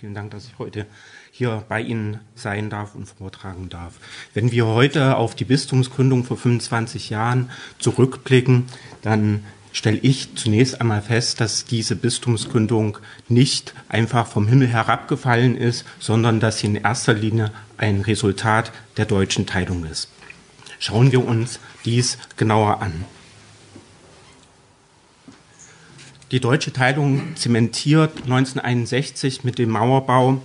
Vielen Dank, dass ich heute hier bei Ihnen sein darf und vortragen darf. Wenn wir heute auf die Bistumsgründung vor 25 Jahren zurückblicken, dann stelle ich zunächst einmal fest, dass diese Bistumsgründung nicht einfach vom Himmel herabgefallen ist, sondern dass sie in erster Linie ein Resultat der deutschen Teilung ist. Schauen wir uns dies genauer an. Die deutsche Teilung zementiert 1961 mit dem Mauerbau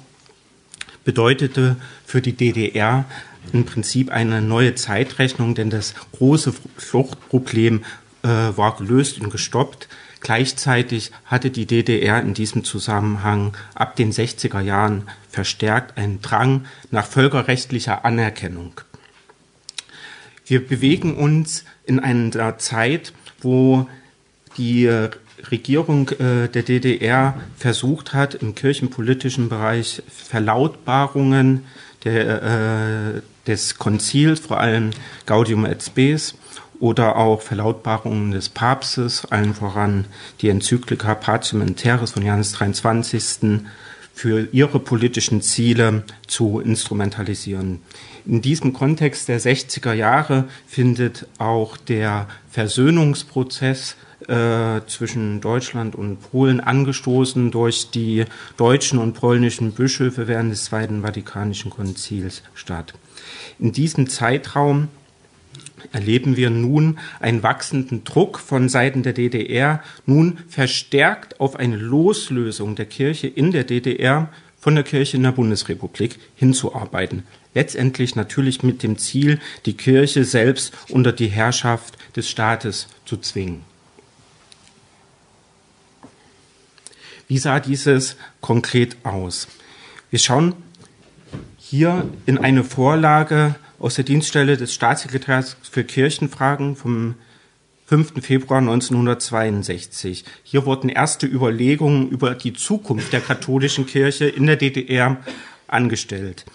bedeutete für die DDR im Prinzip eine neue Zeitrechnung, denn das große Fluchtproblem äh, war gelöst und gestoppt. Gleichzeitig hatte die DDR in diesem Zusammenhang ab den 60er Jahren verstärkt einen Drang nach völkerrechtlicher Anerkennung. Wir bewegen uns in einer Zeit, wo die Regierung äh, der DDR versucht hat, im kirchenpolitischen Bereich Verlautbarungen der, äh, des Konzils, vor allem Gaudium et Spes, oder auch Verlautbarungen des Papstes, allen voran die Enzyklika Pacem in Terris von Johannes 23. für ihre politischen Ziele zu instrumentalisieren. In diesem Kontext der 60er Jahre findet auch der Versöhnungsprozess äh, zwischen Deutschland und Polen angestoßen durch die deutschen und polnischen Bischöfe während des Zweiten Vatikanischen Konzils statt. In diesem Zeitraum erleben wir nun einen wachsenden Druck von Seiten der DDR, nun verstärkt auf eine Loslösung der Kirche in der DDR von der Kirche in der Bundesrepublik hinzuarbeiten. Letztendlich natürlich mit dem Ziel, die Kirche selbst unter die Herrschaft des Staates zu zwingen. Wie sah dieses konkret aus? Wir schauen hier in eine Vorlage aus der Dienststelle des Staatssekretärs für Kirchenfragen vom 5. Februar 1962. Hier wurden erste Überlegungen über die Zukunft der katholischen Kirche in der DDR angestellt.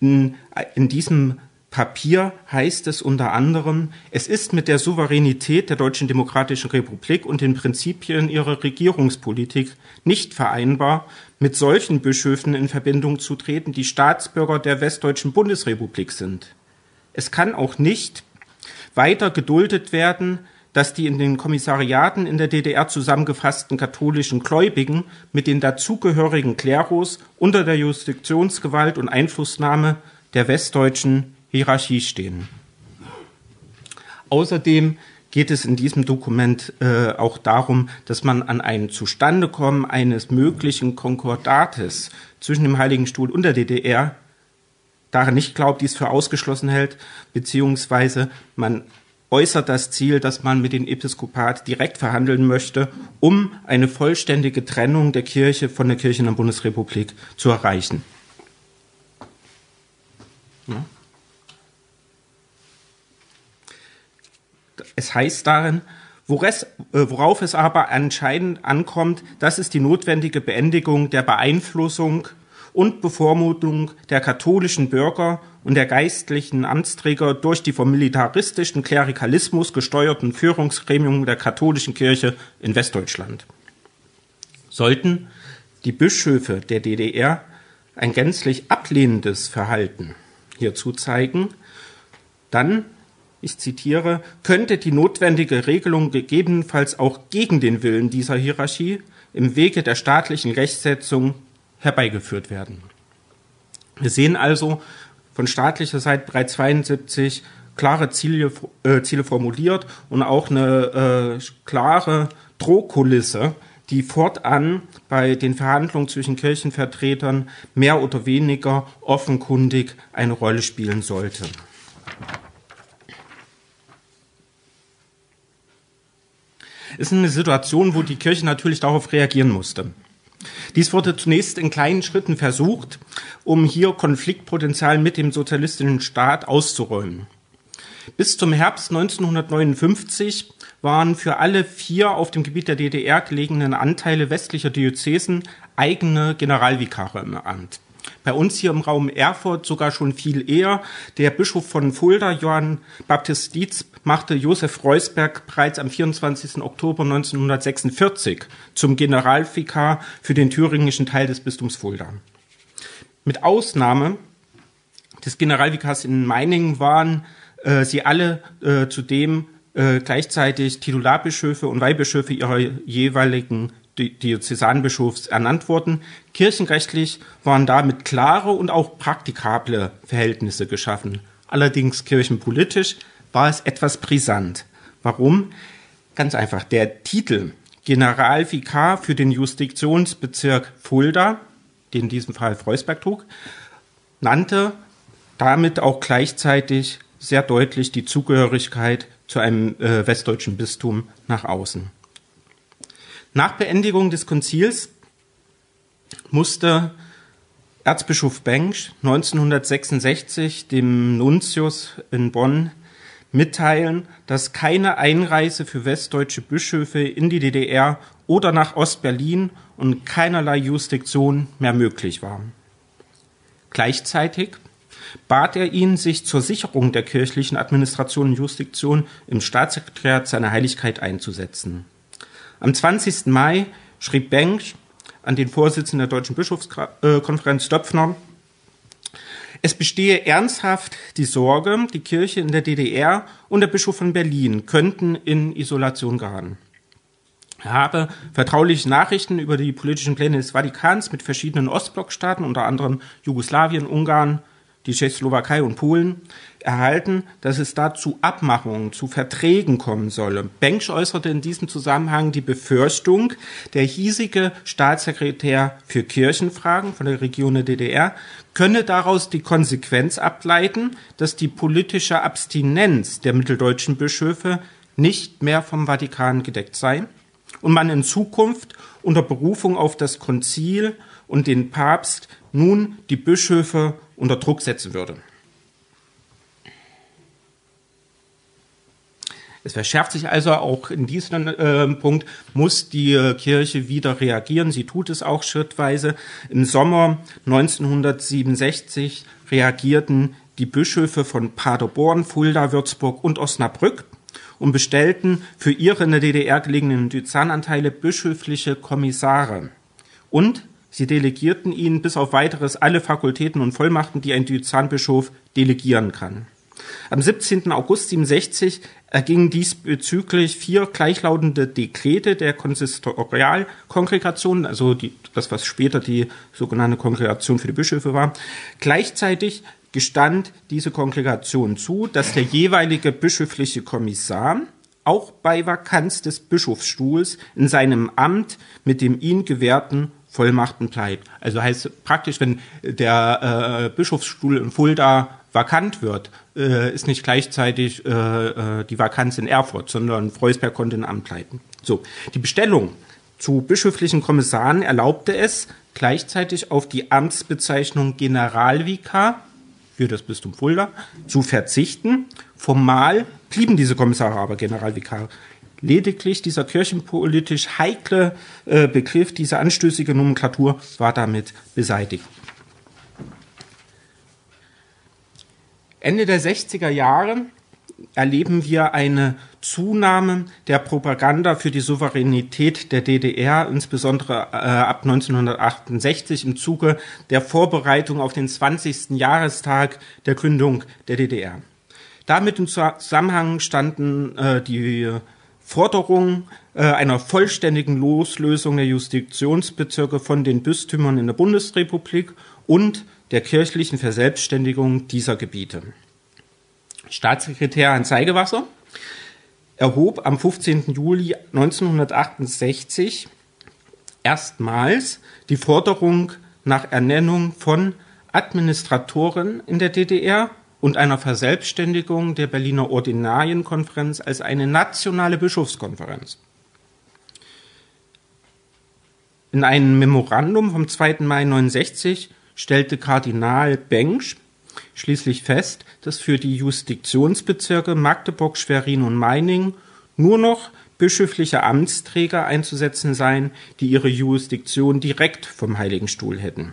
In, in diesem Papier heißt es unter anderem, es ist mit der Souveränität der Deutschen Demokratischen Republik und den Prinzipien ihrer Regierungspolitik nicht vereinbar, mit solchen Bischöfen in Verbindung zu treten, die Staatsbürger der Westdeutschen Bundesrepublik sind. Es kann auch nicht weiter geduldet werden, dass die in den Kommissariaten in der DDR zusammengefassten katholischen Gläubigen mit den dazugehörigen Klerus unter der Jurisdiktionsgewalt und Einflussnahme der westdeutschen Hierarchie stehen. Außerdem geht es in diesem Dokument äh, auch darum, dass man an ein Zustandekommen eines möglichen Konkordates zwischen dem Heiligen Stuhl und der DDR daran nicht glaubt, dies für ausgeschlossen hält, beziehungsweise man äußert das Ziel, dass man mit dem Episkopat direkt verhandeln möchte, um eine vollständige Trennung der Kirche von der Kirche in der Bundesrepublik zu erreichen. Es heißt darin, äh, worauf es aber anscheinend ankommt, das ist die notwendige Beendigung der Beeinflussung und Bevormutung der katholischen Bürger und der geistlichen Amtsträger durch die vom militaristischen Klerikalismus gesteuerten Führungsgremien der katholischen Kirche in Westdeutschland. Sollten die Bischöfe der DDR ein gänzlich ablehnendes Verhalten hierzu zeigen, dann ich zitiere, könnte die notwendige Regelung gegebenenfalls auch gegen den Willen dieser Hierarchie im Wege der staatlichen Rechtsetzung herbeigeführt werden. Wir sehen also von staatlicher Seite bereits 72 klare Ziele, äh, Ziele formuliert und auch eine äh, klare Drohkulisse, die fortan bei den Verhandlungen zwischen Kirchenvertretern mehr oder weniger offenkundig eine Rolle spielen sollte. Ist eine Situation, wo die Kirche natürlich darauf reagieren musste. Dies wurde zunächst in kleinen Schritten versucht, um hier Konfliktpotenzial mit dem sozialistischen Staat auszuräumen. Bis zum Herbst 1959 waren für alle vier auf dem Gebiet der DDR gelegenen Anteile westlicher Diözesen eigene Generalvikare im Amt. Bei uns hier im Raum Erfurt sogar schon viel eher. Der Bischof von Fulda, Johann Baptist Dietz, machte Josef Reusberg bereits am 24. Oktober 1946 zum Generalvikar für den thüringischen Teil des Bistums Fulda. Mit Ausnahme des Generalvikars in Meiningen waren äh, sie alle äh, zudem äh, gleichzeitig Titularbischöfe und Weihbischöfe ihrer jeweiligen Diözesanbischofs ernannt worden. Kirchenrechtlich waren damit klare und auch praktikable Verhältnisse geschaffen. Allerdings kirchenpolitisch war es etwas brisant. Warum? Ganz einfach. Der Titel Generalvikar für den Jurisdiktionsbezirk Fulda, den in diesem Fall Freusberg trug, nannte damit auch gleichzeitig sehr deutlich die Zugehörigkeit zu einem äh, westdeutschen Bistum nach außen. Nach Beendigung des Konzils musste Erzbischof Bengsch 1966 dem Nuntius in Bonn mitteilen, dass keine Einreise für westdeutsche Bischöfe in die DDR oder nach Ostberlin und keinerlei Jurisdiktion mehr möglich war. Gleichzeitig bat er ihn, sich zur Sicherung der kirchlichen Administration und Jurisdiktion im Staatssekretariat seiner Heiligkeit einzusetzen. Am 20. Mai schrieb Bench an den Vorsitzenden der Deutschen Bischofskonferenz Döpfner, es bestehe ernsthaft die Sorge, die Kirche in der DDR und der Bischof von Berlin könnten in Isolation geraten. Er habe vertrauliche Nachrichten über die politischen Pläne des Vatikans mit verschiedenen Ostblockstaaten, unter anderem Jugoslawien, Ungarn, die Tschechoslowakei und Polen erhalten, dass es da zu Abmachungen, zu Verträgen kommen solle. Bengsch äußerte in diesem Zusammenhang die Befürchtung, der hiesige Staatssekretär für Kirchenfragen von der Region der DDR könne daraus die Konsequenz ableiten, dass die politische Abstinenz der mitteldeutschen Bischöfe nicht mehr vom Vatikan gedeckt sei und man in Zukunft unter Berufung auf das Konzil und den Papst nun die Bischöfe unter Druck setzen würde. Es verschärft sich also auch in diesem äh, Punkt, muss die äh, Kirche wieder reagieren. Sie tut es auch schrittweise. Im Sommer 1967 reagierten die Bischöfe von Paderborn, Fulda, Würzburg und Osnabrück und bestellten für ihre in der DDR gelegenen Diözesananteile bischöfliche Kommissare. Und sie delegierten ihnen bis auf weiteres alle Fakultäten und Vollmachten, die ein Diözesanbischof delegieren kann. Am 17. August 67 ergingen diesbezüglich vier gleichlautende Dekrete der Konsistorialkongregation, also die, das, was später die sogenannte Kongregation für die Bischöfe war. Gleichzeitig gestand diese Kongregation zu, dass der jeweilige bischöfliche Kommissar auch bei Vakanz des Bischofsstuhls in seinem Amt mit dem ihm gewährten Vollmachten bleibt. Also heißt praktisch, wenn der äh, Bischofsstuhl in Fulda vakant wird, äh, ist nicht gleichzeitig äh, äh, die Vakanz in Erfurt, sondern Freusberg konnte ein Amt leiten. So, die Bestellung zu bischöflichen Kommissaren erlaubte es, gleichzeitig auf die Amtsbezeichnung Generalvikar für das Bistum Fulda zu verzichten. Formal blieben diese Kommissare aber Generalvikar. Lediglich dieser kirchenpolitisch heikle äh, Begriff, diese anstößige Nomenklatur war damit beseitigt. Ende der 60er Jahre erleben wir eine Zunahme der Propaganda für die Souveränität der DDR, insbesondere äh, ab 1968 im Zuge der Vorbereitung auf den 20. Jahrestag der Gründung der DDR. Damit im Zusammenhang standen äh, die Forderungen äh, einer vollständigen Loslösung der Jurisdiktionsbezirke von den Bistümern in der Bundesrepublik und der kirchlichen Verselbstständigung dieser Gebiete. Staatssekretär Hans Seigewasser erhob am 15. Juli 1968 erstmals die Forderung nach Ernennung von Administratoren in der DDR und einer Verselbstständigung der Berliner Ordinarienkonferenz als eine nationale Bischofskonferenz. In einem Memorandum vom 2. Mai 1969 stellte Kardinal Bengsch schließlich fest, dass für die Jurisdiktionsbezirke Magdeburg, Schwerin und Meiningen nur noch bischöfliche Amtsträger einzusetzen seien, die ihre Jurisdiktion direkt vom Heiligen Stuhl hätten.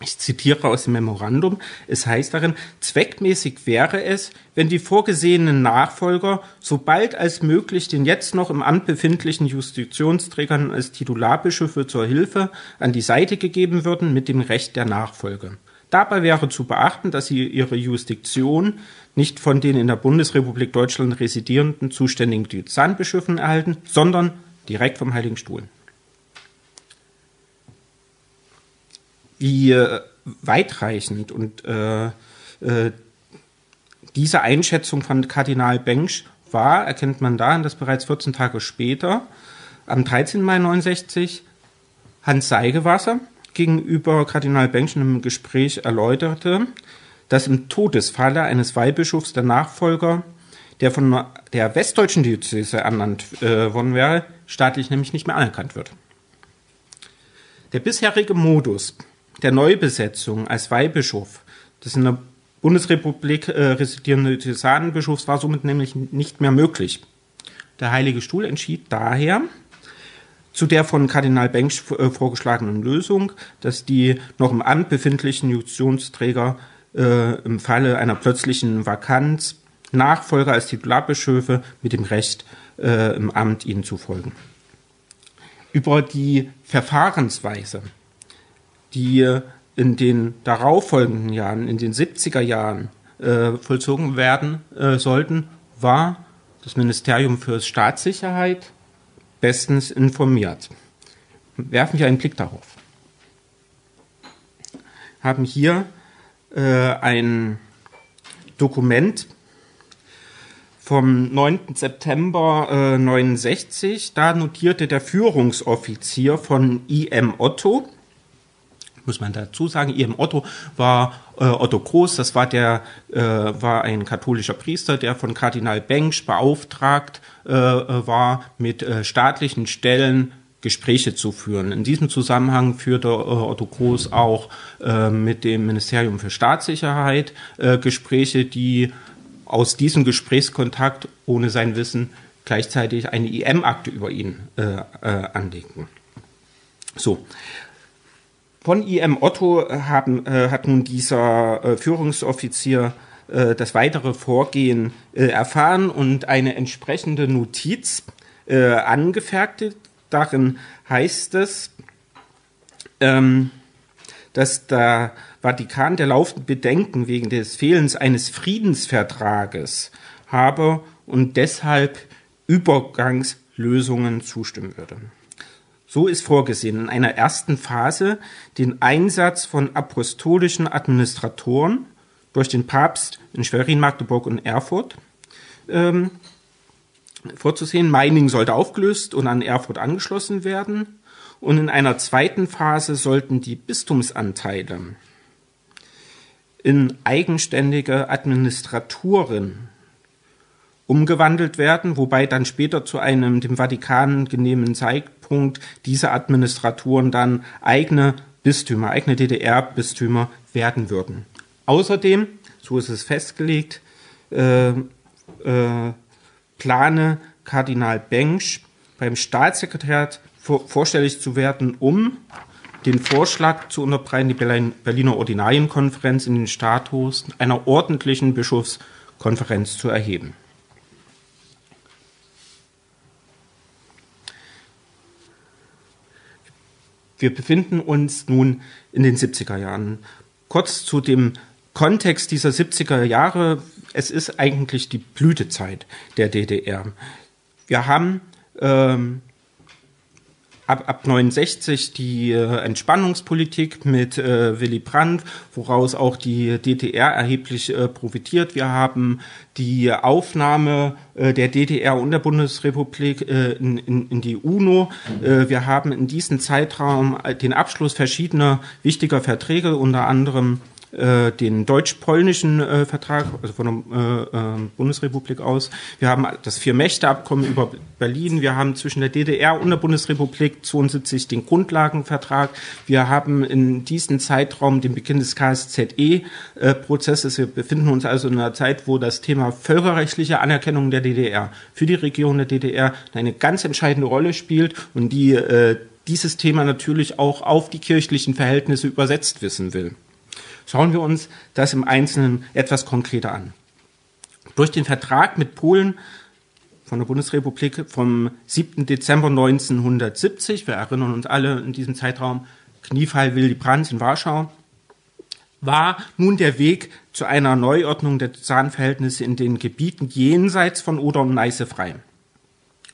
Ich zitiere aus dem Memorandum. Es heißt darin, zweckmäßig wäre es, wenn die vorgesehenen Nachfolger so bald als möglich den jetzt noch im Amt befindlichen Justitionsträgern als Titularbischöfe zur Hilfe an die Seite gegeben würden mit dem Recht der Nachfolge. Dabei wäre zu beachten, dass sie ihre Jurisdiktion nicht von den in der Bundesrepublik Deutschland residierenden zuständigen Diözesanbischöfen erhalten, sondern direkt vom Heiligen Stuhl. Wie weitreichend und äh, äh, diese Einschätzung von Kardinal Bengsch war, erkennt man daran, dass bereits 14 Tage später, am 13. Mai 69, Hans Seigewasser gegenüber Kardinal Bengsch in einem Gespräch erläuterte, dass im Todesfalle eines Weihbischofs der Nachfolger, der von der westdeutschen Diözese ernannt äh, worden wäre, staatlich nämlich nicht mehr anerkannt wird. Der bisherige Modus der Neubesetzung als Weihbischof des in der Bundesrepublik äh, residierende Diözesanbischofs war somit nämlich nicht mehr möglich. Der Heilige Stuhl entschied daher zu der von Kardinal Bengsch äh, vorgeschlagenen Lösung, dass die noch im Amt befindlichen Justitionsträger äh, im Falle einer plötzlichen Vakanz Nachfolger als Titularbischöfe mit dem Recht äh, im Amt ihnen zu folgen. Über die Verfahrensweise die in den darauffolgenden Jahren, in den 70er Jahren äh, vollzogen werden äh, sollten, war das Ministerium für Staatssicherheit bestens informiert. Werfen wir einen Blick darauf. Haben hier äh, ein Dokument vom 9. September äh, 69. Da notierte der Führungsoffizier von IM Otto, muss man dazu sagen. Ihrem Otto war äh, Otto Groß, das war der äh, war ein katholischer Priester, der von Kardinal Bengsch beauftragt äh, war, mit äh, staatlichen Stellen Gespräche zu führen. In diesem Zusammenhang führte äh, Otto Groß auch äh, mit dem Ministerium für Staatssicherheit Gespräche, die aus diesem Gesprächskontakt ohne sein Wissen gleichzeitig eine IM-Akte über ihn anlegten. So, von IM Otto haben, äh, hat nun dieser äh, Führungsoffizier äh, das weitere Vorgehen äh, erfahren und eine entsprechende Notiz äh, angefertigt. Darin heißt es, ähm, dass der Vatikan der laufenden Bedenken wegen des Fehlens eines Friedensvertrages habe und deshalb Übergangslösungen zustimmen würde. So ist vorgesehen in einer ersten Phase den Einsatz von apostolischen Administratoren durch den Papst in Schwerin, Magdeburg und Erfurt ähm, vorzusehen. Meiningen sollte aufgelöst und an Erfurt angeschlossen werden. Und in einer zweiten Phase sollten die Bistumsanteile in eigenständige Administraturen umgewandelt werden, wobei dann später zu einem dem Vatikan genehmen Zeitpunkt diese Administraturen dann eigene Bistümer, eigene DDR-Bistümer werden würden. Außerdem, so ist es festgelegt, äh, äh, plane Kardinal Bengsch beim Staatssekretariat vor, vorstellig zu werden, um den Vorschlag zu unterbreiten, die Berliner Ordinarienkonferenz in den Status einer ordentlichen Bischofskonferenz zu erheben. Wir befinden uns nun in den 70er Jahren. Kurz zu dem Kontext dieser 70er Jahre. Es ist eigentlich die Blütezeit der DDR. Wir haben ähm, ab, ab 69 die äh, Entspannungspolitik mit äh, Willy Brandt, woraus auch die DDR erheblich äh, profitiert. Wir haben die Aufnahme äh, der DDR und der Bundesrepublik äh, in, in, in die UNO. Äh, wir haben in diesem Zeitraum den Abschluss verschiedener wichtiger Verträge, unter anderem äh, den deutsch-polnischen äh, Vertrag, also von der äh, äh, Bundesrepublik aus. Wir haben das Vier-Mächte-Abkommen über Berlin. Wir haben zwischen der DDR und der Bundesrepublik 72 den Grundlagenvertrag. Wir haben in diesem Zeitraum den Beginn des KSZE-Prozesses. Wir befinden uns also in einer Zeit, wo das Thema völkerrechtliche Anerkennung der DDR für die Region der DDR eine ganz entscheidende Rolle spielt und die äh, dieses Thema natürlich auch auf die kirchlichen Verhältnisse übersetzt wissen will. Schauen wir uns das im Einzelnen etwas konkreter an. Durch den Vertrag mit Polen von der Bundesrepublik vom 7. Dezember 1970, wir erinnern uns alle in diesem Zeitraum, Kniefall Willy Brandt in Warschau, war nun der Weg zu einer Neuordnung der Zahnverhältnisse in den Gebieten jenseits von Oder und Neiße frei.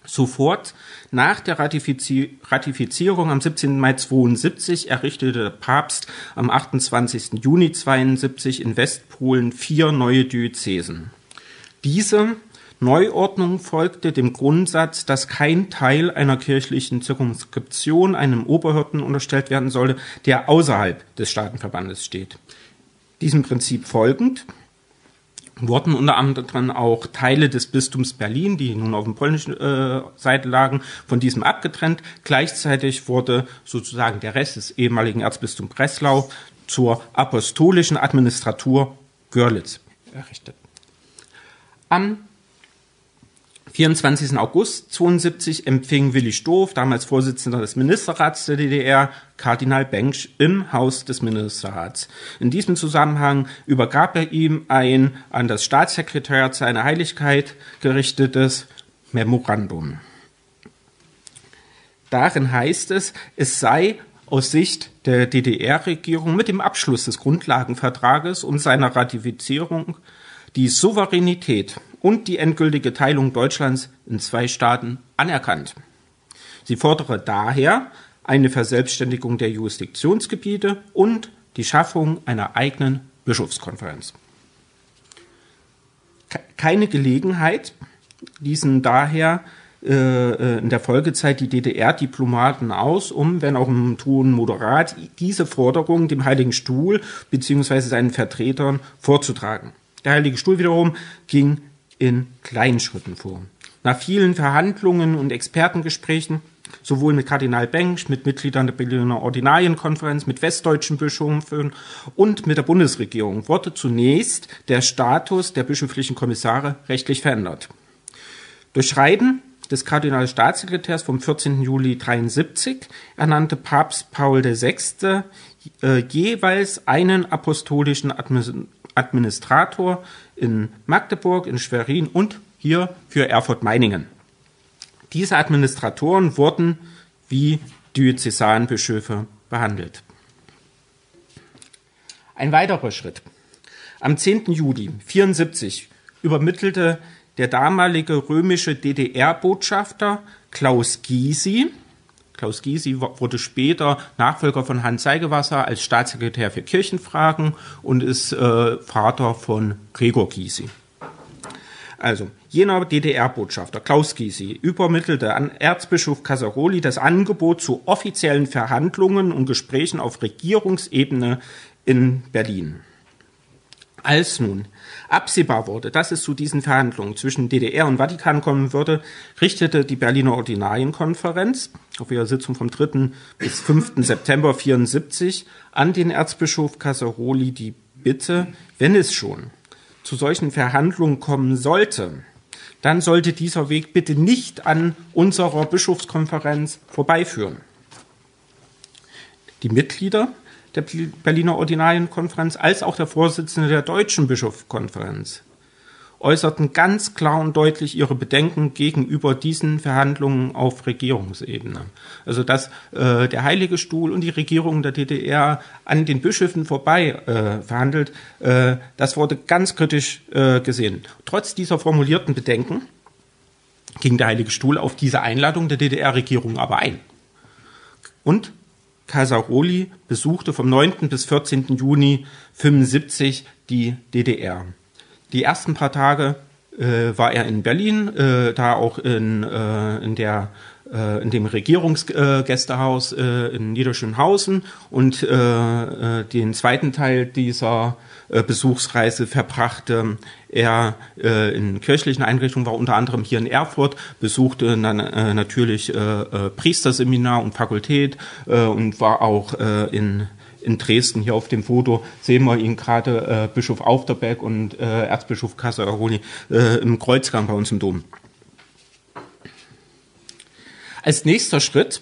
Sofort nach der Ratifizierung am 17. Mai 72 errichtete der Papst am 28. Juni 72 in Westpolen vier neue Diözesen. Diese Neuordnung folgte dem Grundsatz, dass kein Teil einer kirchlichen Zirkumskription einem Oberhirten unterstellt werden sollte, der außerhalb des Staatenverbandes steht. Diesem Prinzip folgend wurden unter anderem auch Teile des Bistums Berlin, die nun auf der polnischen äh, Seite lagen, von diesem abgetrennt. Gleichzeitig wurde sozusagen der Rest des ehemaligen Erzbistums Breslau zur apostolischen Administratur Görlitz errichtet. Am 24. August 72 empfing Willi Stoff, damals Vorsitzender des Ministerrats der DDR, Kardinal Bengsch im Haus des Ministerrats. In diesem Zusammenhang übergab er ihm ein an das Staatssekretariat seiner Heiligkeit gerichtetes Memorandum. Darin heißt es, es sei aus Sicht der DDR-Regierung mit dem Abschluss des Grundlagenvertrages und seiner Ratifizierung die Souveränität und die endgültige Teilung Deutschlands in zwei Staaten anerkannt. Sie fordere daher eine Verselbstständigung der Jurisdiktionsgebiete und die Schaffung einer eigenen Bischofskonferenz. Keine Gelegenheit ließen daher äh, in der Folgezeit die DDR-Diplomaten aus, um, wenn auch im Ton moderat, diese Forderung dem Heiligen Stuhl bzw. seinen Vertretern vorzutragen. Der Heilige Stuhl wiederum ging in kleinen Schritten vor. Nach vielen Verhandlungen und Expertengesprächen, sowohl mit Kardinal Bengsch, mit Mitgliedern der Berliner Ordinarienkonferenz, mit westdeutschen Bischöfen und mit der Bundesregierung, wurde zunächst der Status der bischöflichen Kommissare rechtlich verändert. Durch Schreiben des Kardinalstaatssekretärs vom 14. Juli 73 ernannte Papst Paul VI. Äh, jeweils einen apostolischen Administrator in Magdeburg, in Schwerin und hier für Erfurt-Meiningen. Diese Administratoren wurden wie Diözesanbischöfe behandelt. Ein weiterer Schritt. Am 10. Juli 1974 übermittelte der damalige römische DDR-Botschafter Klaus Gysi Klaus Gysi wurde später Nachfolger von Hans Seigewasser als Staatssekretär für Kirchenfragen und ist äh, Vater von Gregor Gysi. Also, jener DDR-Botschafter Klaus Gysi übermittelte an Erzbischof Casaroli das Angebot zu offiziellen Verhandlungen und Gesprächen auf Regierungsebene in Berlin. Als nun absehbar wurde, dass es zu diesen Verhandlungen zwischen DDR und Vatikan kommen würde, richtete die Berliner Ordinarienkonferenz auf ihrer Sitzung vom 3. bis 5. September 74 an den Erzbischof Casaroli die Bitte, wenn es schon zu solchen Verhandlungen kommen sollte, dann sollte dieser Weg bitte nicht an unserer Bischofskonferenz vorbeiführen. Die Mitglieder der Berliner Ordinarienkonferenz als auch der Vorsitzende der Deutschen Bischofskonferenz äußerten ganz klar und deutlich ihre Bedenken gegenüber diesen Verhandlungen auf Regierungsebene. Also dass äh, der Heilige Stuhl und die Regierung der DDR an den Bischöfen vorbei äh, verhandelt, äh, das wurde ganz kritisch äh, gesehen. Trotz dieser formulierten Bedenken ging der Heilige Stuhl auf diese Einladung der DDR-Regierung aber ein. Und Casaroli besuchte vom 9. bis 14. Juni 75 die DDR. Die ersten paar Tage äh, war er in Berlin, äh, da auch in, äh, in der in dem Regierungsgästehaus äh, in Niederschönhausen und äh, äh, den zweiten Teil dieser äh, Besuchsreise verbrachte er äh, in kirchlichen Einrichtungen, war unter anderem hier in Erfurt, besuchte äh, natürlich äh, äh, Priesterseminar und Fakultät äh, und war auch äh, in in Dresden. Hier auf dem Foto sehen wir ihn gerade, äh, Bischof Aufterbeck und äh, Erzbischof Casaroli äh, im Kreuzgang bei uns im Dom. Als nächster Schritt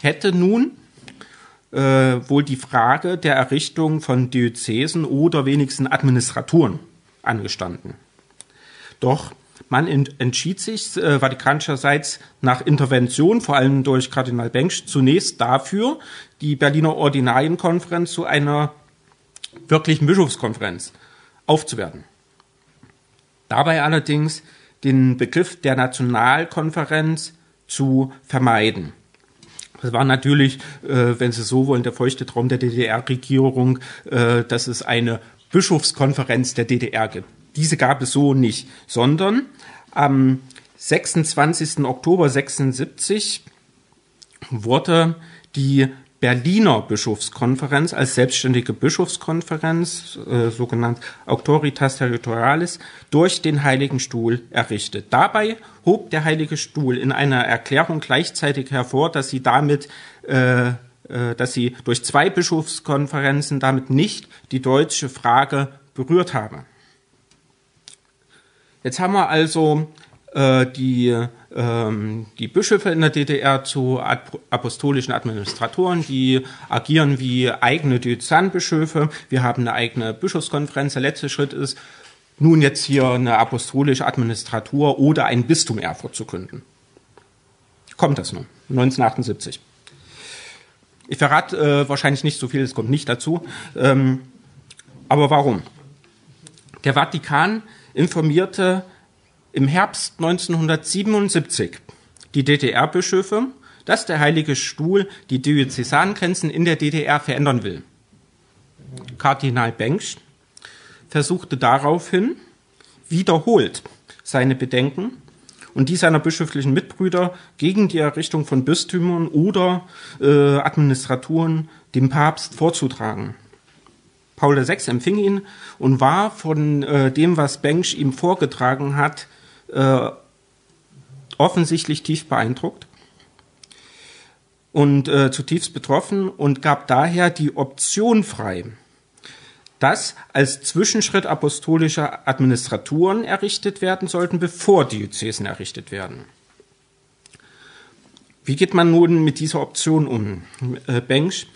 hätte nun äh, wohl die Frage der Errichtung von Diözesen oder wenigstens Administraturen angestanden. Doch man entschied sich äh, vatikanischerseits nach Intervention, vor allem durch Kardinal Bengsch, zunächst dafür, die Berliner Ordinarienkonferenz zu einer wirklichen Bischofskonferenz aufzuwerten. Dabei allerdings den Begriff der Nationalkonferenz zu vermeiden. Das war natürlich, äh, wenn Sie so wollen, der feuchte Traum der DDR-Regierung, äh, dass es eine Bischofskonferenz der DDR gibt. Diese gab es so nicht, sondern am 26. Oktober 76 wurde die Berliner Bischofskonferenz als selbstständige Bischofskonferenz, äh, sogenannt Autoritas Territorialis, durch den Heiligen Stuhl errichtet. Dabei hob der Heilige Stuhl in einer Erklärung gleichzeitig hervor, dass sie damit äh, äh, dass sie durch zwei Bischofskonferenzen damit nicht die deutsche Frage berührt habe. Jetzt haben wir also äh, die, ähm, die Bischöfe in der DDR zu apostolischen Administratoren, die agieren wie eigene Diözesanbischöfe. Wir haben eine eigene Bischofskonferenz. Der letzte Schritt ist, nun jetzt hier eine apostolische Administratur oder ein Bistum Erfurt zu gründen. Kommt das nun? 1978. Ich verrate äh, wahrscheinlich nicht so viel, es kommt nicht dazu. Ähm, aber warum? Der Vatikan informierte im Herbst 1977 die DDR-Bischöfe, dass der Heilige Stuhl die Diözesangrenzen in der DDR verändern will. Kardinal Bengsch versuchte daraufhin wiederholt seine Bedenken und die seiner bischöflichen Mitbrüder gegen die Errichtung von Bistümern oder äh, Administraturen dem Papst vorzutragen. Paul VI empfing ihn und war von äh, dem, was Bengsch ihm vorgetragen hat, äh, offensichtlich tief beeindruckt und äh, zutiefst betroffen und gab daher die Option frei, dass als Zwischenschritt apostolische Administraturen errichtet werden sollten, bevor Diözesen errichtet werden. Wie geht man nun mit dieser Option um? Äh, Bengsch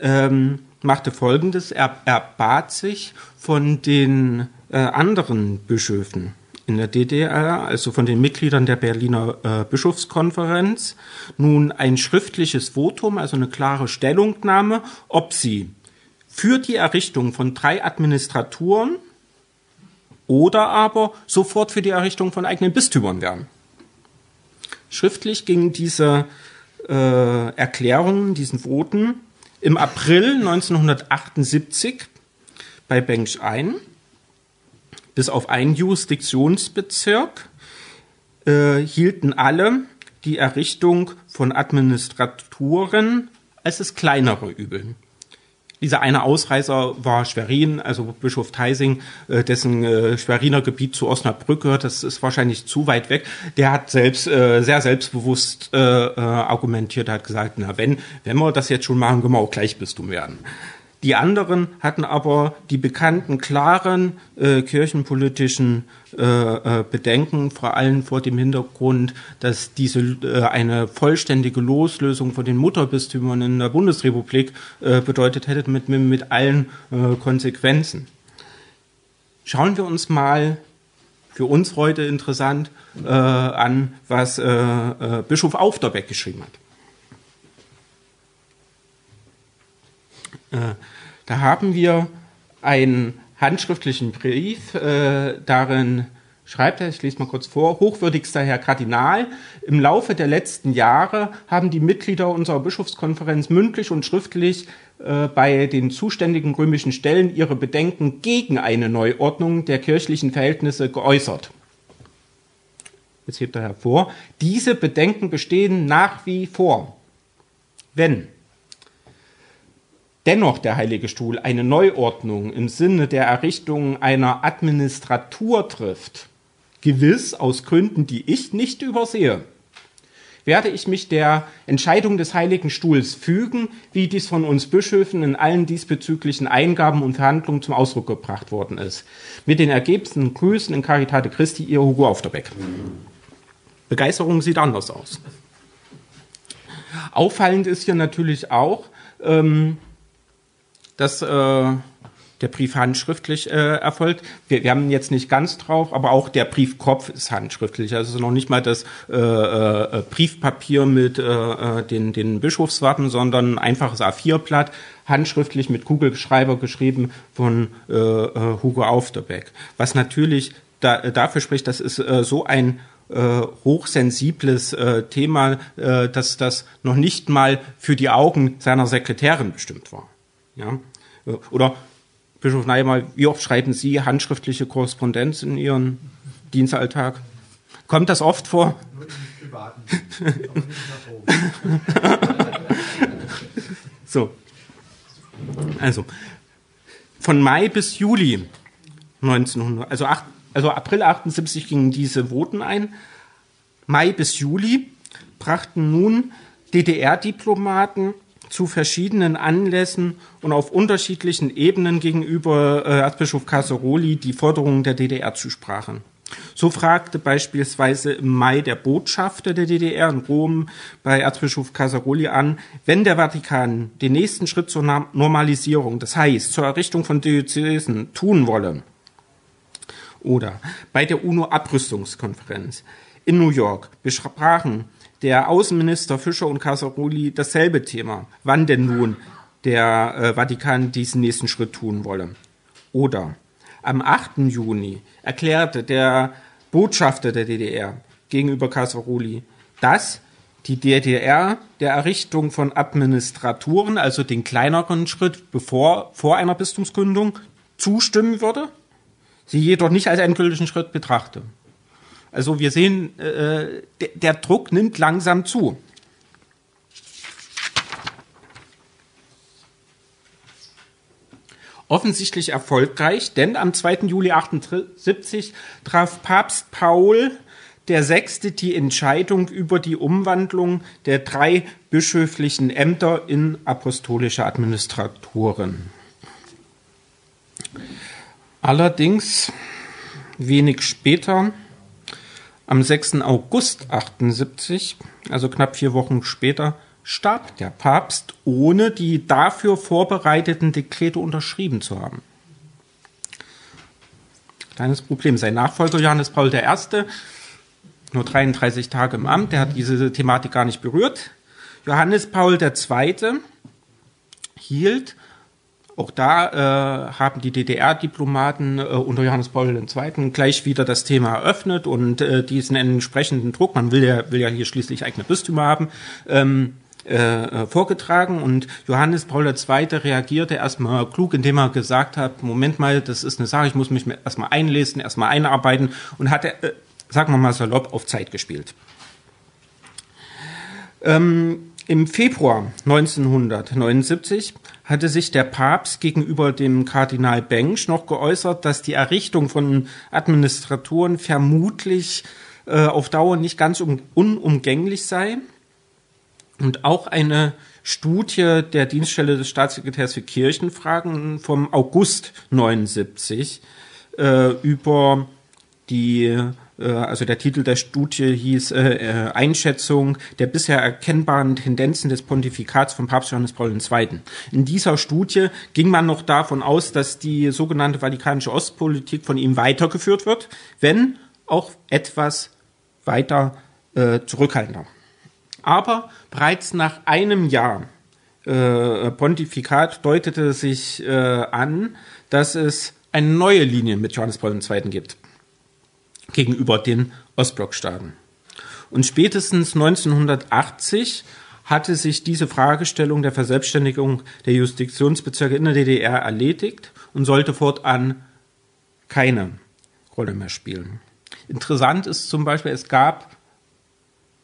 ähm, machte Folgendes. Er, er bat sich von den äh, anderen Bischöfen in der DDR, also von den Mitgliedern der Berliner äh, Bischofskonferenz, nun ein schriftliches Votum, also eine klare Stellungnahme, ob sie für die Errichtung von drei Administraturen oder aber sofort für die Errichtung von eigenen Bistümern wären. Schriftlich gingen diese äh, Erklärungen, diesen Voten im April 1978 bei Bengsch ein, bis auf einen Jurisdiktionsbezirk äh, hielten alle die Errichtung von Administraturen als das kleinere Übel. Dieser eine Ausreißer war Schwerin, also Bischof Theising, äh, dessen äh, Schweriner Gebiet zu Osnabrück gehört. Das ist wahrscheinlich zu weit weg. Der hat selbst äh, sehr selbstbewusst äh, äh, argumentiert, hat gesagt, na wenn, wenn wir das jetzt schon machen, können wir auch gleich Bistum werden. Die anderen hatten aber die bekannten klaren äh, kirchenpolitischen äh, äh, Bedenken, vor allem vor dem Hintergrund, dass diese äh, eine vollständige Loslösung von den Mutterbistümern in der Bundesrepublik äh, bedeutet hätte mit, mit, allen äh, Konsequenzen. Schauen wir uns mal für uns heute interessant an, was Bischof Aufderbeck geschrieben hat. Da haben wir einen handschriftlichen Brief, äh, darin schreibt er, ich lese mal kurz vor, hochwürdigster Herr Kardinal, im Laufe der letzten Jahre haben die Mitglieder unserer Bischofskonferenz mündlich und schriftlich äh, bei den zuständigen römischen Stellen ihre Bedenken gegen eine Neuordnung der kirchlichen Verhältnisse geäußert. Jetzt hebt er hervor, diese Bedenken bestehen nach wie vor. Wenn dennoch der Heilige Stuhl eine Neuordnung im Sinne der Errichtung einer Administratur trifft, gewiss aus Gründen, die ich nicht übersehe, werde ich mich der Entscheidung des Heiligen Stuhls fügen, wie dies von uns Bischöfen in allen diesbezüglichen Eingaben und Verhandlungen zum Ausdruck gebracht worden ist. Mit den ergebenen Grüßen in Caritate Christi, ihr Hugo Aufterbeck. Begeisterung sieht anders aus. Auffallend ist hier natürlich auch, ähm, dass äh, der Brief handschriftlich äh, erfolgt. Wir, wir haben jetzt nicht ganz drauf, aber auch der Briefkopf ist handschriftlich. Also noch nicht mal das äh, äh, Briefpapier mit äh, äh den, den Bischofswappen, sondern ein einfaches A4-Blatt, handschriftlich mit Kugelschreiber geschrieben von äh, äh, Hugo Aufderbeck. Was natürlich da, äh, dafür spricht, das ist äh, so ein äh, hochsensibles äh, Thema, äh, dass das noch nicht mal für die Augen seiner Sekretärin bestimmt war. Ja? Äh, oder Bischof Neimer, wie oft schreiben Sie handschriftliche Korrespondenz in Ihren Dienstalltag? Kommt das oft vor? Nur im Privaten. so. Also, von Mai bis Juli 1900, also, acht, also April 78 gingen diese Voten ein. Mai bis Juli brachten nun DDR-Diplomaten zu verschiedenen Anlässen und auf unterschiedlichen Ebenen gegenüber äh, Erzbischof Casaroli die Forderungen der DDR zu sprachen. So fragte beispielsweise im Mai der Botschafter der DDR in Rom bei Erzbischof Casaroli an, wenn der Vatikan den nächsten Schritt zur Normalisierung, das heißt zur Errichtung von Diözesen, tun wolle, oder bei der UNO-Abrüstungskonferenz in New York besprachen der Außenminister Fischer und Casaroli dasselbe Thema. Wann denn nun der äh, Vatikan diesen nächsten Schritt tun wolle? Oder am 8. Juni erklärte der Botschafter der DDR gegenüber Casaroli, dass die DDR der Errichtung von Administraturen, also den kleineren Schritt bevor, vor einer Bistumsgründung, zustimmen würde, sie jedoch nicht als endgültigen Schritt betrachte. Also wir sehen, äh, der, der Druck nimmt langsam zu. Offensichtlich erfolgreich, denn am 2. Juli 78 traf Papst Paul Sechste die Entscheidung über die Umwandlung der drei bischöflichen Ämter in apostolische Administratoren. Allerdings wenig später am 6. August 78, also knapp vier Wochen später, starb der Papst, ohne die dafür vorbereiteten Dekrete unterschrieben zu haben. Kleines Problem. Sein Nachfolger Johannes Paul I., nur 33 Tage im Amt, der hat diese Thematik gar nicht berührt. Johannes Paul II. hielt auch da äh, haben die DDR-Diplomaten äh, unter Johannes Paul II. gleich wieder das Thema eröffnet und äh, diesen entsprechenden Druck, man will ja, will ja hier schließlich eigene Bistümer haben, ähm, äh, äh vorgetragen und Johannes Paul II. reagierte erstmal klug, indem er gesagt hat, Moment mal, das ist eine Sache, ich muss mich erstmal einlesen, erstmal einarbeiten und hat, äh, sagen wir mal salopp, auf Zeit gespielt. Ähm, Im Februar 1979 hatte sich der Papst gegenüber dem Kardinal Bengsch noch geäußert, dass die Errichtung von Administratoren vermutlich äh, auf Dauer nicht ganz um, unumgänglich sei. Und auch eine Studie der Dienststelle des Staatssekretärs für Kirchenfragen vom August 79 äh, über die also der Titel der Studie hieß äh, äh, Einschätzung der bisher erkennbaren Tendenzen des Pontifikats von Papst Johannes Paul II. In dieser Studie ging man noch davon aus, dass die sogenannte Vatikanische Ostpolitik von ihm weitergeführt wird, wenn auch etwas weiter äh, zurückhaltender. Aber bereits nach einem Jahr äh, Pontifikat deutete sich äh, an, dass es eine neue Linie mit Johannes Paul II. gibt gegenüber den Ostblockstaaten. Und spätestens 1980 hatte sich diese Fragestellung der Verselbstständigung der Jurisdiktionsbezirke in der DDR erledigt und sollte fortan keine Rolle mehr spielen. Interessant ist zum Beispiel, es gab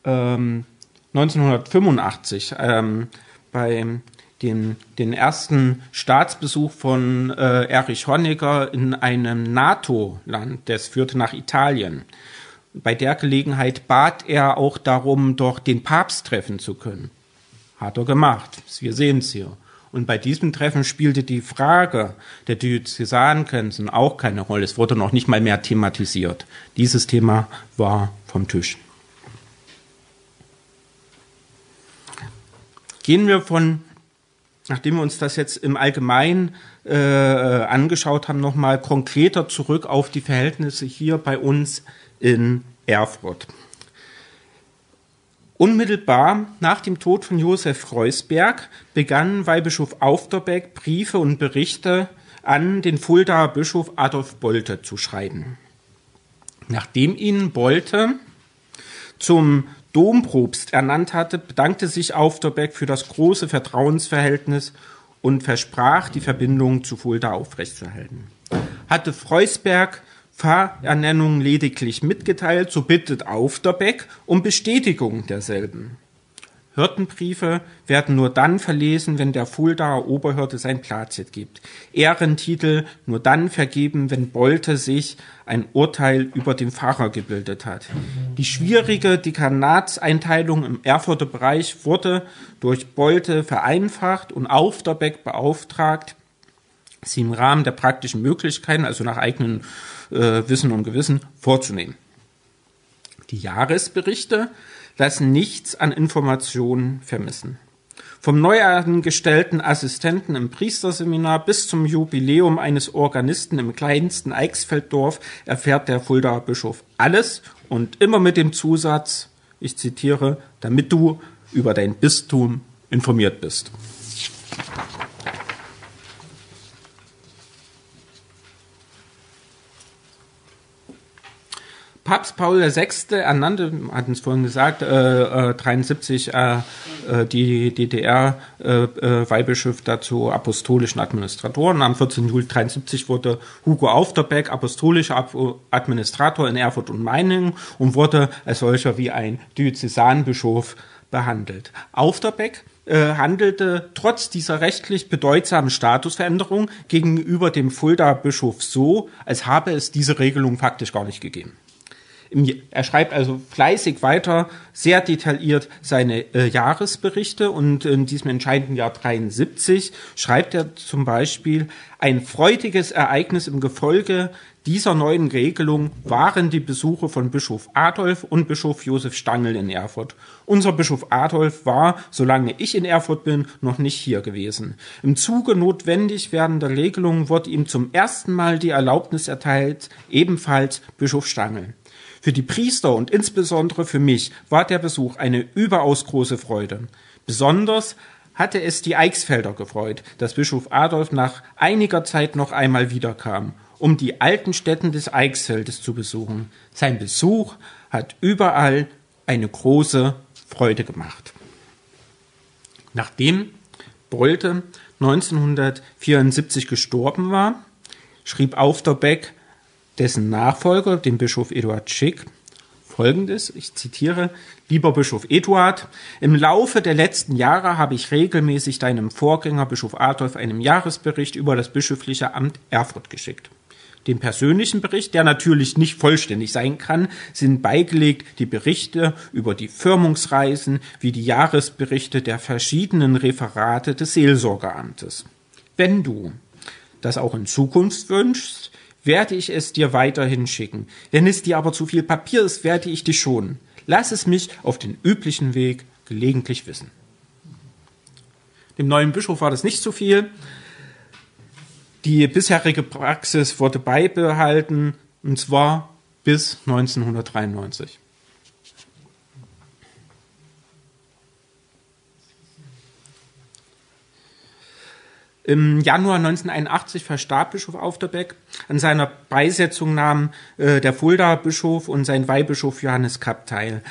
ähm, 1985 ähm, bei den, den ersten Staatsbesuch von äh, Erich Honecker in einem NATO-Land. Das führte nach Italien. Bei der Gelegenheit bat er auch darum, doch den Papst treffen zu können. Hat er gemacht. Wir sehen es hier. Und bei diesem Treffen spielte die Frage der Diözesankönzen auch keine Rolle. Es wurde noch nicht mal mehr thematisiert. Dieses Thema war vom Tisch. Gehen wir von, nachdem wir uns das jetzt im Allgemeinen äh, angeschaut haben, nochmal konkreter zurück auf die Verhältnisse hier bei uns in Erfurt. Unmittelbar nach dem Tod von Josef Reusberg begann Weihbischof Aufderbeck Briefe und Berichte an den Fuldaer Bischof Adolf Bolte zu schreiben. Nachdem ihn Bolte zum Domprobst ernannt hatte, bedankte sich Aufderbeck für das große Vertrauensverhältnis und versprach, die Verbindung zu Fulda aufrechtzuerhalten. Hatte Freusberg Pfarrernennung lediglich mitgeteilt, so bittet Aufderbeck um Bestätigung derselben. Hirtenbriefe werden nur dann verlesen, wenn der Fuldaer Oberhirte sein Plazit gibt. Ehrentitel nur dann vergeben, wenn Bolte sich ein Urteil über den Pfarrer gebildet hat. Die schwierige Dekanatseinteilung im Erfurter Bereich wurde durch Bolte vereinfacht und Aufderbeck beauftragt, sie im Rahmen der praktischen Möglichkeiten, also nach eigenen äh, Wissen und Gewissen, vorzunehmen. Die Jahresberichte lassen nichts an Informationen vermissen. Vom neu angestellten Assistenten im Priesterseminar bis zum Jubiläum eines Organisten im kleinsten Eichsfelddorf erfährt der Fuldaer Bischof alles und immer mit dem Zusatz, ich zitiere, damit du über dein Bistum informiert bist. Papst Paul VI. ernannte, hatten es vorhin gesagt, äh, äh, 73 äh, äh, die DDR-Weihbischöf äh, äh, dazu apostolischen Administratoren. Am 14. Juli 73 wurde Hugo Aufterbeck apostolischer Administrator in Erfurt und Meiningen und wurde als solcher wie ein Diözesanbischof behandelt. Aufterbeck handelte trotz dieser rechtlich bedeutsamen Statusveränderung gegenüber dem Fulda Bischof so, als habe es diese Regelung faktisch gar nicht gegeben. Er schreibt also fleißig weiter, sehr detailliert seine äh, Jahresberichte und in diesem entscheidenden Jahr 73 schreibt er zum Beispiel, ein freudiges Ereignis im Gefolge dieser neuen Regelung waren die Besuche von Bischof Adolf und Bischof Josef Stangl in Erfurt. Unser Bischof Adolf war, solange ich in Erfurt bin, noch nicht hier gewesen. Im Zuge notwendig werdender Regelungen wurde ihm zum ersten Mal die Erlaubnis erteilt, ebenfalls Bischof Stangl. Für die Priester und insbesondere für mich war der Besuch eine überaus große Freude. Besonders hatte es die Eichsfelder gefreut, dass Bischof Adolf nach einiger Zeit noch einmal wiederkam, um die alten Stätten des Eichsfeldes zu besuchen. Sein Besuch hat überall eine große Freude gemacht. Nachdem Bolte 1974 gestorben war, schrieb Aufderbeck dessen Nachfolger, dem Bischof Eduard Schick, folgendes, ich zitiere, lieber Bischof Eduard, im Laufe der letzten Jahre habe ich regelmäßig deinem Vorgänger Bischof Adolf einen Jahresbericht über das bischöfliche Amt Erfurt geschickt. Dem persönlichen Bericht, der natürlich nicht vollständig sein kann, sind beigelegt die Berichte über die Firmungsreisen wie die Jahresberichte der verschiedenen Referate des Seelsorgeamtes. Wenn du das auch in Zukunft wünschst, werde ich es dir weiterhin schicken. Wenn es dir aber zu viel Papier ist, werde ich dich schonen. Lass es mich auf den üblichen Weg gelegentlich wissen. Dem neuen Bischof war das nicht zu viel. Die bisherige Praxis wurde beibehalten, und zwar bis 1993. Im Januar 1981 verstarb Bischof Aufderbeck. An seiner Beisetzung nahm äh, der Fuldaer Bischof und sein Weihbischof Johannes Kapp teil.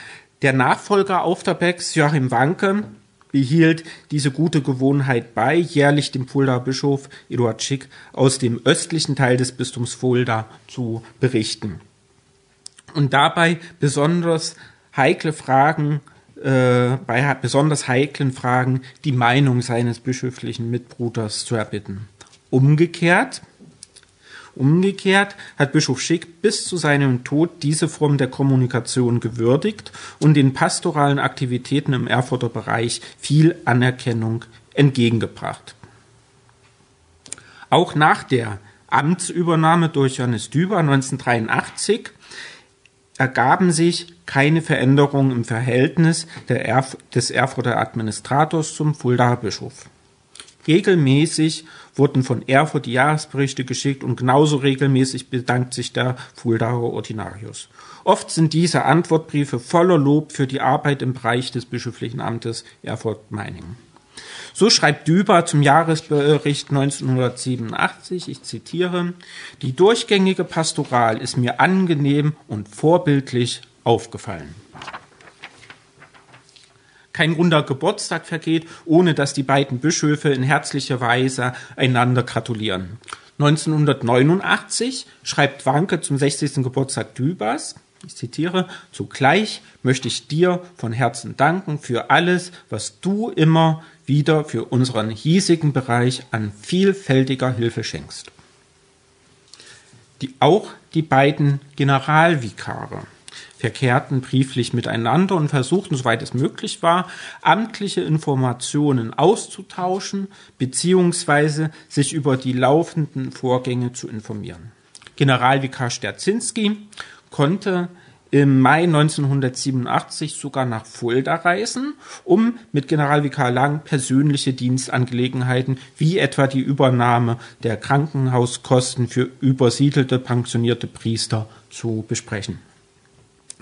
Der Nachfolger Aufderbecks, Joachim Wanke, behielt diese gute Gewohnheit bei, jährlich dem Fuldaer Bischof Eduard Schick aus dem östlichen Teil des Bistums Fulda zu berichten. Und dabei besonders heikle Fragen äh, bei besonders heiklen Fragen die Meinung seines bischöflichen Mitbruders zu erbitten. Umgekehrt, umgekehrt hat Bischof Schick bis zu seinem Tod diese Form der Kommunikation gewürdigt und den pastoralen Aktivitäten im Erfurter Bereich viel Anerkennung entgegengebracht. Auch nach der Amtsübernahme durch Johannes Düber 1983 ergaben sich keine Veränderungen im Verhältnis Erf des Erfurter Administrators zum Fuldaer Bischof. Regelmäßig wurden von Erfurt die Jahresberichte geschickt und genauso regelmäßig bedankt sich der Fuldaer Ordinarius. Oft sind diese Antwortbriefe voller Lob für die Arbeit im Bereich des bischöflichen Amtes Erfurt-Meiningen. So schreibt Düber zum Jahresbericht 1987, ich zitiere, die durchgängige Pastoral ist mir angenehm und vorbildlich aufgefallen. Kein runder Geburtstag vergeht, ohne dass die beiden Bischöfe in herzlicher Weise einander gratulieren. 1989 schreibt Wanke zum 60. Geburtstag Dübers, ich zitiere, zugleich möchte ich dir von Herzen danken für alles, was du immer wieder für unseren hiesigen Bereich an vielfältiger Hilfe schenkst. Die, auch die beiden Generalvikare verkehrten brieflich miteinander und versuchten, soweit es möglich war, amtliche Informationen auszutauschen bzw. sich über die laufenden Vorgänge zu informieren. Generalvikar Sterzinski konnte im Mai 1987 sogar nach Fulda reisen, um mit Generalvikar Lang persönliche Dienstangelegenheiten wie etwa die Übernahme der Krankenhauskosten für übersiedelte pensionierte Priester zu besprechen.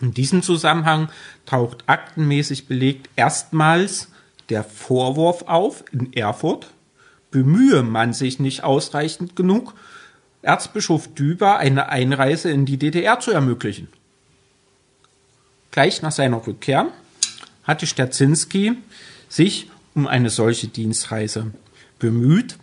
In diesem Zusammenhang taucht aktenmäßig belegt erstmals der Vorwurf auf in Erfurt, bemühe man sich nicht ausreichend genug, Erzbischof Düber eine Einreise in die DDR zu ermöglichen. Gleich nach seiner Rückkehr hatte Sterzinski sich um eine solche Dienstreise bemüht,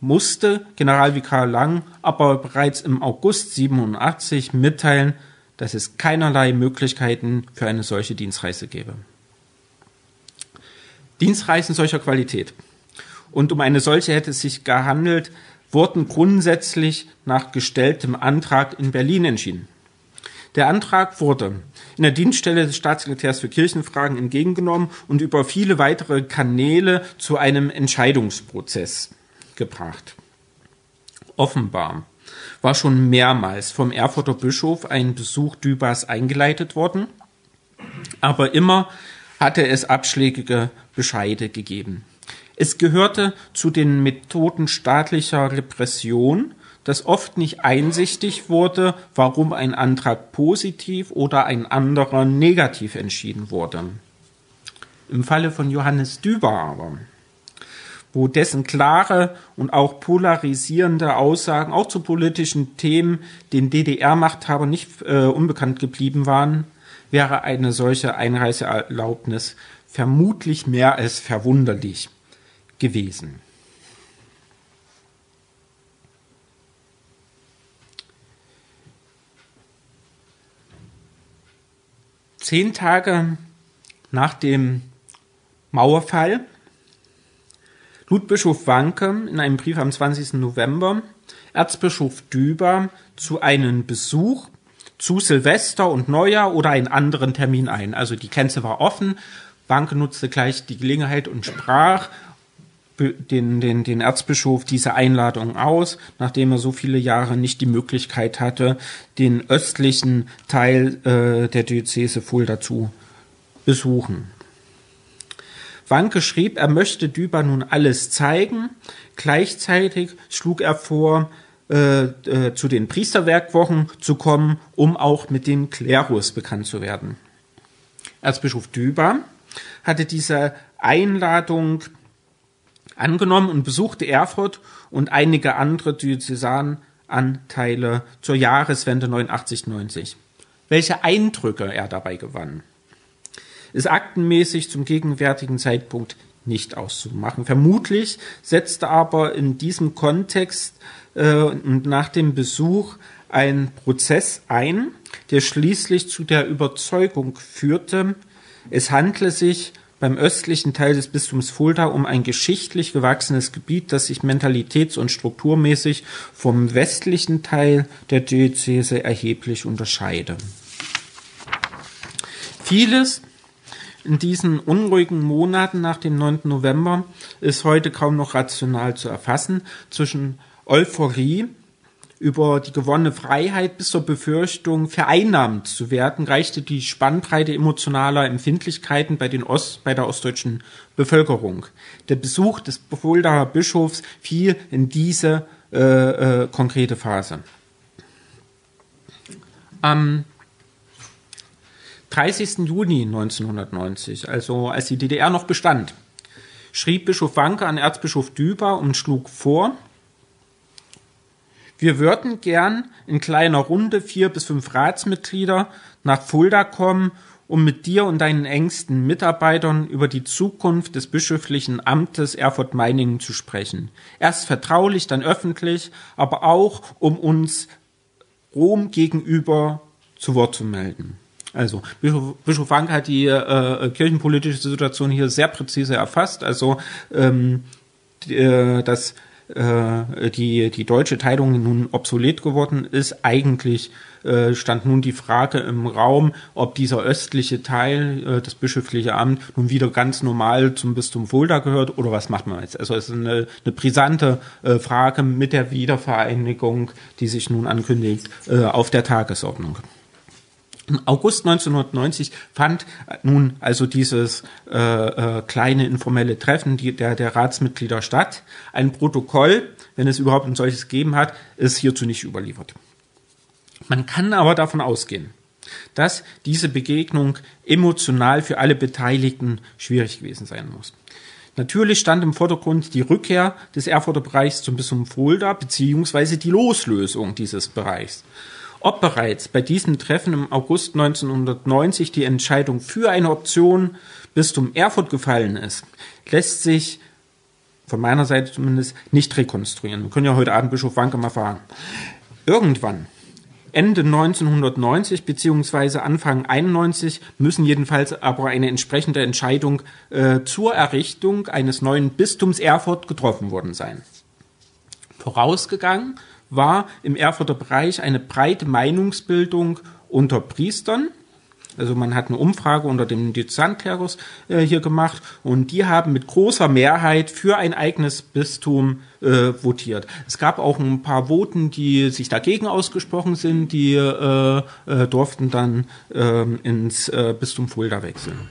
musste Generalvikar Lang aber bereits im August 87 mitteilen, dass es keinerlei Möglichkeiten für eine solche Dienstreise gäbe. Dienstreisen solcher Qualität. Und um eine solche hätte es sich gehandelt, wurden grundsätzlich nach gestelltem Antrag in Berlin entschieden. Der Antrag wurde in der Dienststelle des Staatssekretärs für Kirchenfragen entgegengenommen und über viele weitere Kanäle zu einem Entscheidungsprozess gebracht. Offenbar war schon mehrmals vom Erfurter Bischof ein Besuch Dübers eingeleitet worden, aber immer hatte es abschlägige Bescheide gegeben. Es gehörte zu den Methoden staatlicher Repression, dass oft nicht einsichtig wurde, warum ein Antrag positiv oder ein anderer negativ entschieden wurde. Im Falle von Johannes Düber aber, wo dessen klare und auch polarisierende Aussagen auch zu politischen Themen den DDR-Machthabern nicht äh, unbekannt geblieben waren, wäre eine solche Einreiseerlaubnis vermutlich mehr als verwunderlich gewesen. Zehn Tage nach dem Mauerfall lud Bischof Wanke in einem Brief am 20. November Erzbischof Düber zu einem Besuch zu Silvester und Neujahr oder einen anderen Termin ein. Also die Grenze war offen. Wanke nutzte gleich die Gelegenheit und sprach den, den, den Erzbischof diese Einladung aus, nachdem er so viele Jahre nicht die Möglichkeit hatte, den östlichen Teil äh, der Diözese Fulda zu besuchen. Wanke schrieb, er möchte Düber nun alles zeigen. Gleichzeitig schlug er vor, äh, äh, zu den Priesterwerkwochen zu kommen, um auch mit dem Klerus bekannt zu werden. Erzbischof Düber hatte diese Einladung angenommen und besuchte Erfurt und einige andere Diözesananteile zur Jahreswende 89-90. Welche Eindrücke er dabei gewann, ist aktenmäßig zum gegenwärtigen Zeitpunkt nicht auszumachen. Vermutlich setzte aber in diesem Kontext äh, und nach dem Besuch ein Prozess ein, der schließlich zu der Überzeugung führte, es handle sich beim östlichen Teil des Bistums Fulda um ein geschichtlich gewachsenes Gebiet, das sich mentalitäts- und strukturmäßig vom westlichen Teil der Diözese erheblich unterscheide. Vieles in diesen unruhigen Monaten nach dem 9. November ist heute kaum noch rational zu erfassen. Zwischen Euphorie über die gewonnene Freiheit bis zur Befürchtung, vereinnahmt zu werden, reichte die Spannbreite emotionaler Empfindlichkeiten bei, den Ost, bei der ostdeutschen Bevölkerung. Der Besuch des Fuldaer Bischofs fiel in diese äh, äh, konkrete Phase. Am 30. Juni 1990, also als die DDR noch bestand, schrieb Bischof Wanke an Erzbischof Düber und schlug vor, wir würden gern in kleiner Runde vier bis fünf Ratsmitglieder nach Fulda kommen, um mit dir und deinen engsten Mitarbeitern über die Zukunft des bischöflichen Amtes Erfurt-Meiningen zu sprechen. Erst vertraulich, dann öffentlich, aber auch, um uns Rom gegenüber zu Wort zu melden. Also Bischof, Bischof Frank hat die äh, kirchenpolitische Situation hier sehr präzise erfasst. Also ähm, die, äh, das äh, die, die deutsche Teilung nun obsolet geworden ist. Eigentlich äh, stand nun die Frage im Raum, ob dieser östliche Teil, äh, das bischöfliche Amt, nun wieder ganz normal zum Bistum Fulda gehört oder was macht man jetzt? Also es ist eine, eine brisante äh, Frage mit der Wiedervereinigung, die sich nun ankündigt, äh, auf der Tagesordnung. Im August 1990 fand nun also dieses äh, äh, kleine informelle Treffen die, der, der Ratsmitglieder statt. Ein Protokoll, wenn es überhaupt ein solches gegeben hat, ist hierzu nicht überliefert. Man kann aber davon ausgehen, dass diese Begegnung emotional für alle Beteiligten schwierig gewesen sein muss. Natürlich stand im Vordergrund die Rückkehr des Erfurter Bereichs zum Bistum Fulda beziehungsweise die Loslösung dieses Bereichs. Ob bereits bei diesem Treffen im August 1990 die Entscheidung für eine Option Bistum Erfurt gefallen ist, lässt sich von meiner Seite zumindest nicht rekonstruieren. Wir können ja heute Abend Bischof Wanke mal fragen. Irgendwann, Ende 1990 beziehungsweise Anfang 91 müssen jedenfalls aber eine entsprechende Entscheidung äh, zur Errichtung eines neuen Bistums Erfurt getroffen worden sein. Vorausgegangen war im Erfurter Bereich eine breite Meinungsbildung unter Priestern. Also man hat eine Umfrage unter dem Dezantklerus äh, hier gemacht und die haben mit großer Mehrheit für ein eigenes Bistum äh, votiert. Es gab auch ein paar Voten, die sich dagegen ausgesprochen sind, die äh, äh, durften dann ähm, ins äh, Bistum Fulda wechseln.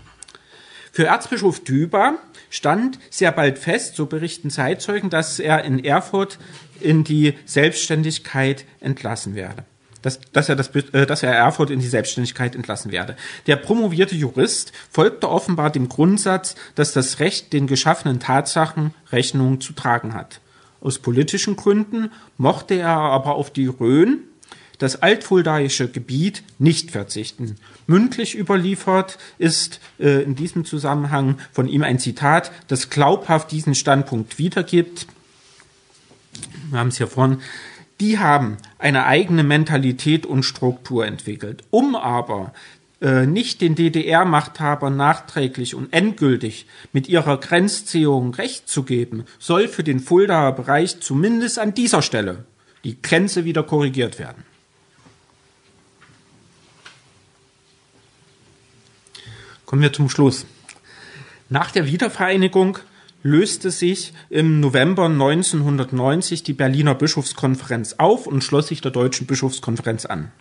Für Erzbischof Düber stand sehr bald fest, so berichten Zeitzeugen, dass er in Erfurt in die Selbstständigkeit entlassen werde. Dass, dass, er das, äh, dass er Erfurt in die Selbstständigkeit entlassen werde. Der promovierte Jurist folgte offenbar dem Grundsatz, dass das Recht den geschaffenen Tatsachen Rechnung zu tragen hat. Aus politischen Gründen mochte er aber auf die Rhön, das altfuldaische Gebiet, nicht verzichten. Mündlich überliefert ist äh, in diesem Zusammenhang von ihm ein Zitat, das glaubhaft diesen Standpunkt wiedergibt wir haben es hier vorhin, die haben eine eigene Mentalität und Struktur entwickelt. Um aber äh, nicht den DDR-Machthabern nachträglich und endgültig mit ihrer Grenzziehung Recht zu geben, soll für den Fuldaer Bereich zumindest an dieser Stelle die Grenze wieder korrigiert werden. Kommen wir zum Schluss. Nach der Wiedervereinigung löste sich im November 1990 die Berliner Bischofskonferenz auf und schloss sich der Deutschen Bischofskonferenz an.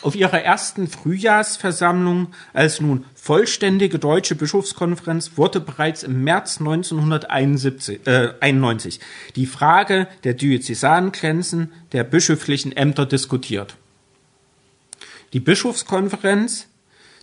Auf ihrer ersten Frühjahrsversammlung als nun vollständige deutsche Bischofskonferenz wurde bereits im März 1991 äh, die Frage der Diözesangrenzen der bischöflichen Ämter diskutiert. Die Bischofskonferenz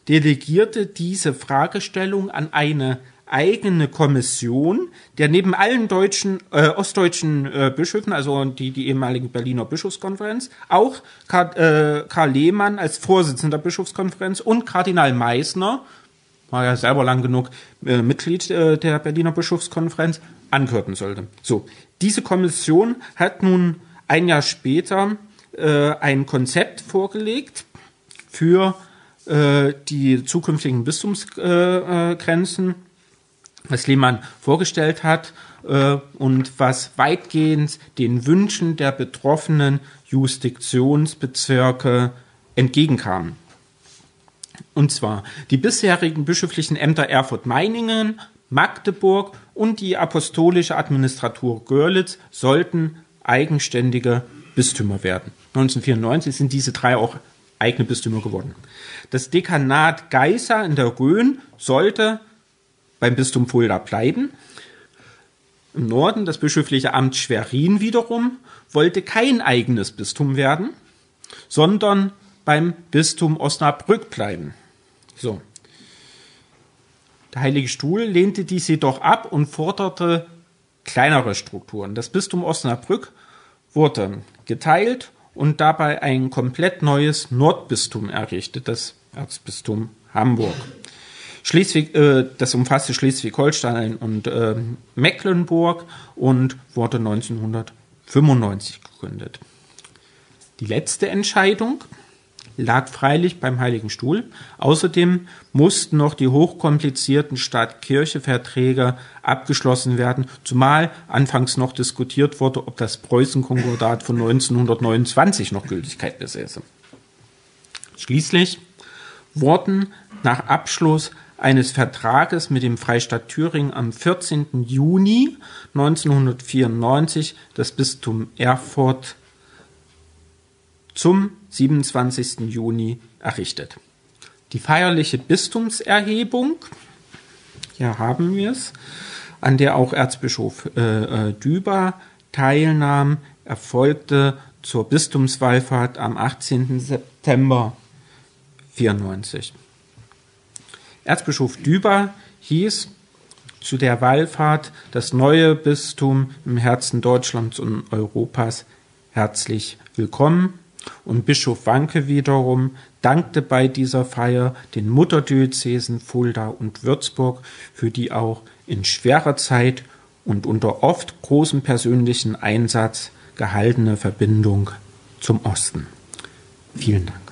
delegierte diese Fragestellung an eine eigene Kommission, der neben allen deutschen, äh, ostdeutschen äh, Bischöfen, also die, die ehemalige Berliner Bischofskonferenz, auch Karl, äh, Karl Lehmann als Vorsitzender der Bischofskonferenz und Kardinal Meissner, war ja selber lang genug äh, Mitglied äh, der Berliner Bischofskonferenz, angehörten sollte. So, diese Kommission hat nun ein Jahr später äh, ein Konzept vorgelegt für äh, die zukünftigen Bistumsgrenzen. Was Lehmann vorgestellt hat äh, und was weitgehend den Wünschen der betroffenen Jurisdiktionsbezirke entgegenkam. Und zwar die bisherigen bischöflichen Ämter Erfurt-Meiningen, Magdeburg und die apostolische Administratur Görlitz sollten eigenständige Bistümer werden. 1994 sind diese drei auch eigene Bistümer geworden. Das Dekanat Geisa in der Rhön sollte beim Bistum Fulda bleiben. Im Norden das bischöfliche Amt Schwerin wiederum wollte kein eigenes Bistum werden, sondern beim Bistum Osnabrück bleiben. So. Der Heilige Stuhl lehnte dies jedoch ab und forderte kleinere Strukturen. Das Bistum Osnabrück wurde geteilt und dabei ein komplett neues Nordbistum errichtet, das Erzbistum Hamburg. Schleswig, äh, das umfasste Schleswig-Holstein und äh, Mecklenburg und wurde 1995 gegründet. Die letzte Entscheidung lag freilich beim Heiligen Stuhl. Außerdem mussten noch die hochkomplizierten Staat-Kirche-Verträge abgeschlossen werden, zumal anfangs noch diskutiert wurde, ob das Preußen-Konkordat von 1929 noch Gültigkeit besäße. Schließlich wurden nach Abschluss eines Vertrages mit dem Freistaat Thüringen am 14. Juni 1994 das Bistum Erfurt zum 27. Juni errichtet. Die feierliche Bistumserhebung, hier haben wir es, an der auch Erzbischof äh, äh Düber teilnahm, erfolgte zur Bistumswallfahrt am 18. September 94. Erzbischof Düber hieß zu der Wallfahrt das neue Bistum im Herzen Deutschlands und Europas herzlich willkommen und Bischof Wanke wiederum dankte bei dieser Feier den Mutterdiözesen Fulda und Würzburg für die auch in schwerer Zeit und unter oft großem persönlichen Einsatz gehaltene Verbindung zum Osten. Vielen Dank.